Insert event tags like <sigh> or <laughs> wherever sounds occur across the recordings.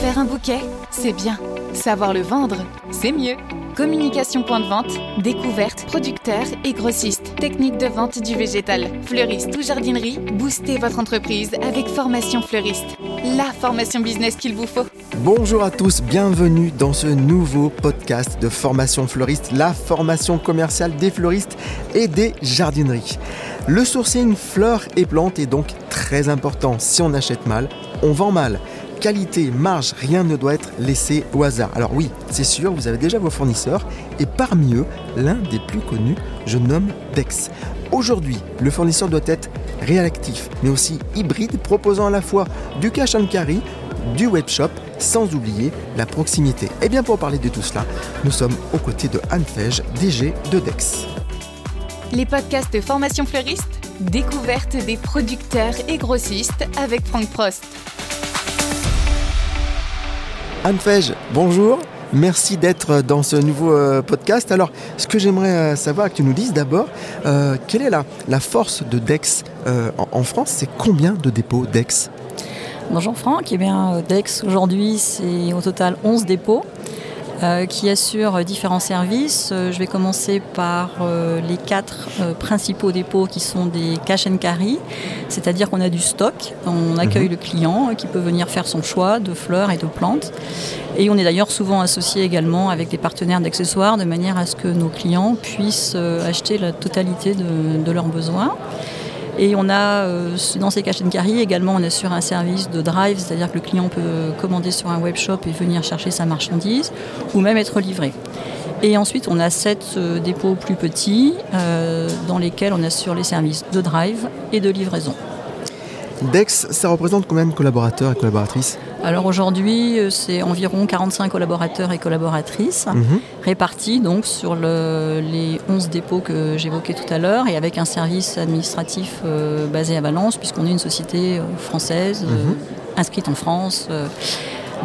Faire un bouquet, c'est bien. Savoir le vendre, c'est mieux. Communication point de vente, découverte, producteur et grossiste. Technique de vente du végétal, fleuriste ou jardinerie, boostez votre entreprise avec Formation Fleuriste. La formation business qu'il vous faut. Bonjour à tous, bienvenue dans ce nouveau podcast de Formation Fleuriste, la formation commerciale des fleuristes et des jardineries. Le sourcing fleurs et plantes est donc très important. Si on achète mal, on vend mal qualité, marge, rien ne doit être laissé au hasard. Alors oui, c'est sûr, vous avez déjà vos fournisseurs et parmi eux, l'un des plus connus, je nomme Dex. Aujourd'hui, le fournisseur doit être réactif, mais aussi hybride, proposant à la fois du cash and carry, du webshop, sans oublier la proximité. Et bien pour parler de tout cela, nous sommes aux côtés de Anne Fege, DG de Dex. Les podcasts de formation fleuriste, découverte des producteurs et grossistes avec Franck Prost. Anne Fege, bonjour. Merci d'être dans ce nouveau euh, podcast. Alors, ce que j'aimerais euh, savoir que tu nous dises d'abord, euh, quelle est la, la, force de Dex en, France? C'est combien de dépôts Dex? Bonjour Franck, eh bien, Dex aujourd'hui c'est au total 11 dépôts. Euh, qui assure différents services. Euh, je vais commencer par euh, les quatre principaux dépôts qui sont des cash and carry, c'est-à-dire qu'on a du stock, on accueille mhm. le client qui peut venir faire son choix de fleurs et de plantes. Et on est d'ailleurs souvent associé également avec des partenaires d'accessoires de manière à ce que nos clients puissent acheter la totalité de, de leurs besoins. Et on a, euh, dans ces cash and carry, également, on assure un service de drive, c'est-à-dire que le client peut commander sur un web shop et venir chercher sa marchandise, ou même être livré. Et ensuite, on a sept euh, dépôts plus petits euh, dans lesquels on assure les services de drive et de livraison. Dex, ça représente combien de collaborateurs et collaboratrices alors aujourd'hui, euh, c'est environ 45 collaborateurs et collaboratrices mhm. répartis donc sur les 11 dépôts que j'évoquais tout à l'heure et avec un service administratif euh, basé à Valence puisqu'on est une société euh, française mhm. inscrite en France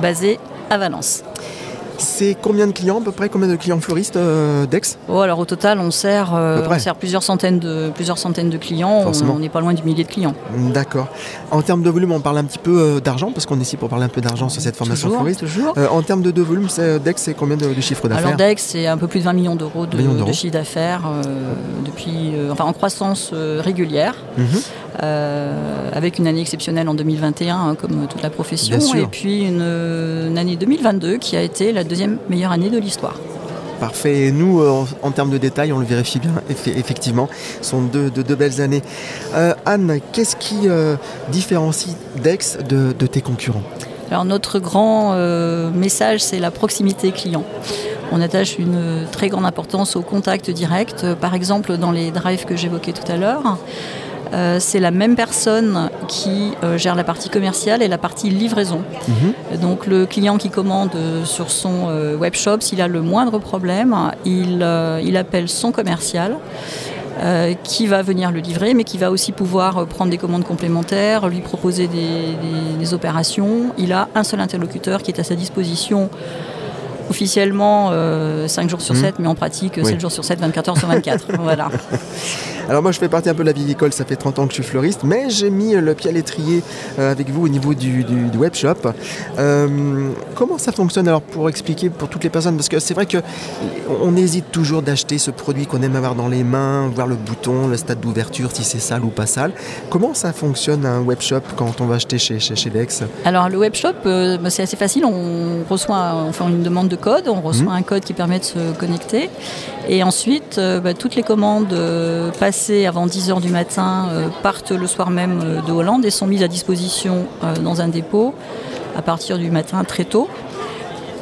basée à Valence. C'est combien de clients à peu près Combien de clients fleuristes euh, Dex oh, alors au total, on sert, euh, plusieurs, centaines de, plusieurs centaines de clients. On n'est pas loin du millier de clients. D'accord. En termes de volume, on parle un petit peu euh, d'argent, parce qu'on est ici pour parler un peu d'argent sur cette formation fleuriste. Toujours. en termes de, volume, Dex, c'est combien de, chiffre d'affaires Alors Dex, c'est un peu plus de 20 millions d'euros de, chiffre d'affaires depuis, enfin, en croissance régulière. Mhm. Avec une année exceptionnelle en 2021, hein, comme toute la profession, et puis une, année 2022 qui a été la deuxième meilleure année de l'histoire. Parfait. Et nous, euh, en, termes de détails, on le vérifie bien, effectivement. Ce sont deux, belles années. Euh, Anne, qu'est-ce qui différencie Dex de, tes concurrents? Alors, notre grand message, c'est la proximité client. On attache une très grande importance au contact direct. Par exemple, dans les drives que j'évoquais tout à l'heure, euh, c'est la même personne qui euh, gère la partie commerciale et la partie livraison. Mhm. Donc le client qui commande euh, sur son web shop, s'il a le moindre problème, il, appelle son commercial. qui va venir le livrer, mais qui va aussi pouvoir prendre des commandes complémentaires, lui proposer des, opérations. Il a un seul interlocuteur qui est à sa disposition officiellement 5 jours sur 7, mhm. mais en pratique 7 jours sur 7, 24 heures sur 24. <laughs> voilà. Alors moi je fais partie un peu de la vieille école, ça fait 30 ans que je suis fleuriste, mais j'ai mis le pied à l'étrier euh, avec vous au niveau du, du, web shop. Euh, comment ça fonctionne alors pour expliquer pour toutes les personnes? Parce que c'est vrai qu'on hésite toujours d'acheter ce produit qu'on aime avoir dans les mains, voir le bouton, le stade d'ouverture, si c'est sale ou pas sale. Comment ça fonctionne un web shop quand on va acheter chez, chez, chez Lex Alors le web shop, euh, bah, c'est assez facile, on reçoit on fait une demande de code, on reçoit mmh. un code qui permet de se connecter. Et ensuite, bah, toutes les commandes passent avant 10h du matin euh, partent le soir même euh, de Hollande et sont mises à disposition euh, dans un dépôt à partir du matin très tôt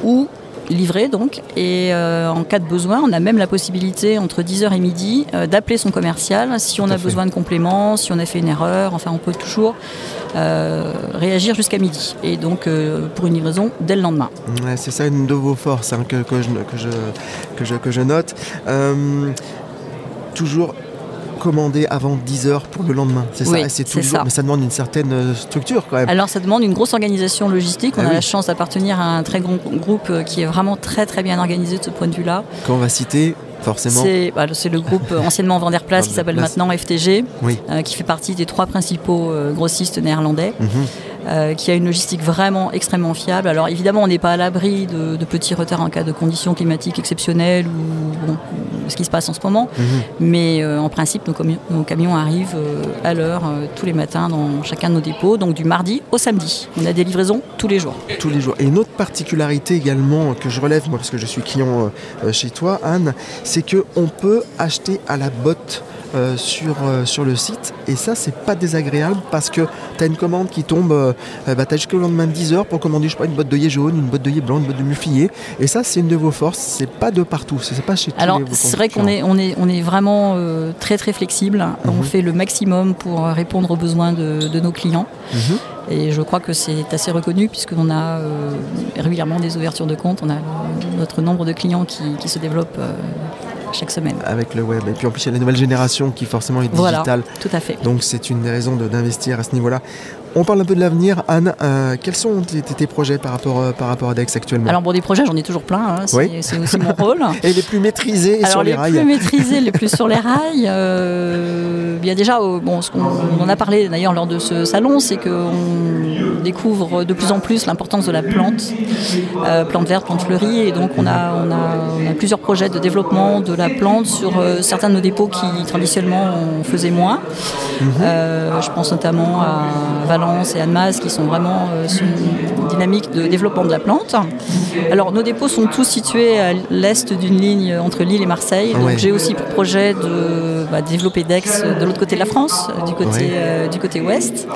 ou livrées donc. Et en cas de besoin on a même la possibilité entre 10h et midi d'appeler son commercial si on a besoin de compléments si on a fait une erreur. Enfin on peut toujours réagir jusqu'à midi et donc pour une livraison dès le lendemain. C'est ça une de vos forces hein, que, je, que, je, que, je, que je note. Toujours commander avant 10 heures pour le lendemain. C'est ça, c'est toujours, mais ça demande une certaine euh, structure quand même. Alors ça demande une grosse organisation logistique. On ah a la chance d'appartenir à un très grand groupe euh, qui est vraiment très très bien organisé de ce point de vue-là. Quand on va citer Forcément. C'est bah, le groupe euh, anciennement Vanderplas qui s'appelle maintenant FTG, qui fait partie des trois principaux grossistes néerlandais. Mhm. Euh, qui a une logistique vraiment extrêmement fiable. Alors évidemment, on n'est pas à l'abri de, petits retards en cas de conditions climatiques exceptionnelles ou ce qui se passe en ce moment, mhm. mais euh, en principe, nos, camions arrivent euh, à l'heure tous les matins dans chacun de nos dépôts, donc du mardi au samedi. On a des livraisons tous les jours. Tous les jours. Et une autre particularité également que je relève, moi, parce que je suis client chez toi, Anne, c'est qu'on peut acheter à la botte euh, sur, euh, sur le site. Et ça, c'est pas désagréable parce que tu as une commande qui tombe, euh, bah, tu as jusqu'au lendemain de 10 heures pour commander, je sais pas, une botte d'œillet jaune, une botte d'œillet blanc, une botte de muflier. Et ça, c'est une de vos forces. C'est pas de partout. C'est pas chez Alors, c'est vrai qu'on est, on est, on est vraiment très très flexible. On mhm. fait le maximum pour répondre aux besoins de, de nos clients. Mhm. Et je crois que c'est assez reconnu puisqu'on a régulièrement des ouvertures de compte. On a notre nombre de clients qui, qui se développe chaque semaine. Avec le web. Et puis en plus, il y a la nouvelle génération qui forcément est digitale. Voilà, tout à fait. Donc c'est une des raisons d'investir à ce niveau-là. On parle un peu de l'avenir. Anne, euh, quels sont tes, projets par rapport, euh, par rapport à Dex actuellement? Alors, bon, des projets, j'en ai toujours plein. Hein. c'est aussi mon rôle. <laughs> Et les plus maîtrisés sur les, rails Les plus maîtrisés, les plus sur les rails. Euh, il y a déjà, bon, ce qu'on en a parlé d'ailleurs lors de ce salon, c'est qu'on découvre de plus en plus l'importance de la plante, plante verte, plante fleurie. Et donc, on a, on, a, on a, plusieurs projets de développement de la plante sur certains de nos dépôts qui, traditionnellement, on faisait moins. Mhm. je pense notamment à Valence et Annemasse qui sont vraiment euh, sur une dynamique de développement de la plante. Alors nos dépôts sont tous situés à l'est d'une ligne entre Lille et Marseille. Donc j'ai aussi pour projet de bah, développer Dex de l'autre côté de la France, du côté, euh, du côté ouest.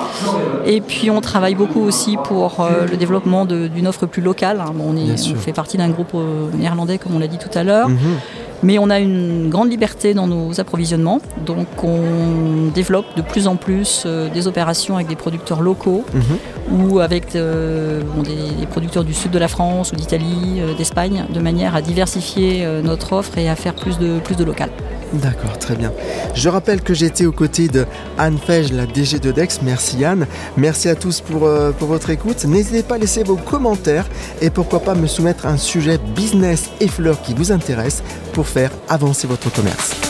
Et puis on travaille beaucoup aussi pour euh, le développement d'une offre plus locale. Hein. on, fait partie d'un groupe néerlandais comme on l'a dit tout à l'heure. Mhm. Mais on a une grande liberté dans nos approvisionnements, donc on développe de plus en plus euh, des opérations avec des producteurs locaux mhm. ou avec euh, des, producteurs du sud de la France ou d'Italie, euh, d'Espagne, de manière à diversifier notre offre et à faire plus de, plus de local. D'accord, très bien. Je rappelle que j'étais aux côtés de Anne Fege, la DG de Dex. Merci Anne. Merci à tous pour, pour votre écoute. N'hésitez pas à laisser vos commentaires et pourquoi pas me soumettre un sujet business et fleurs qui vous intéresse pour faire avancer votre commerce.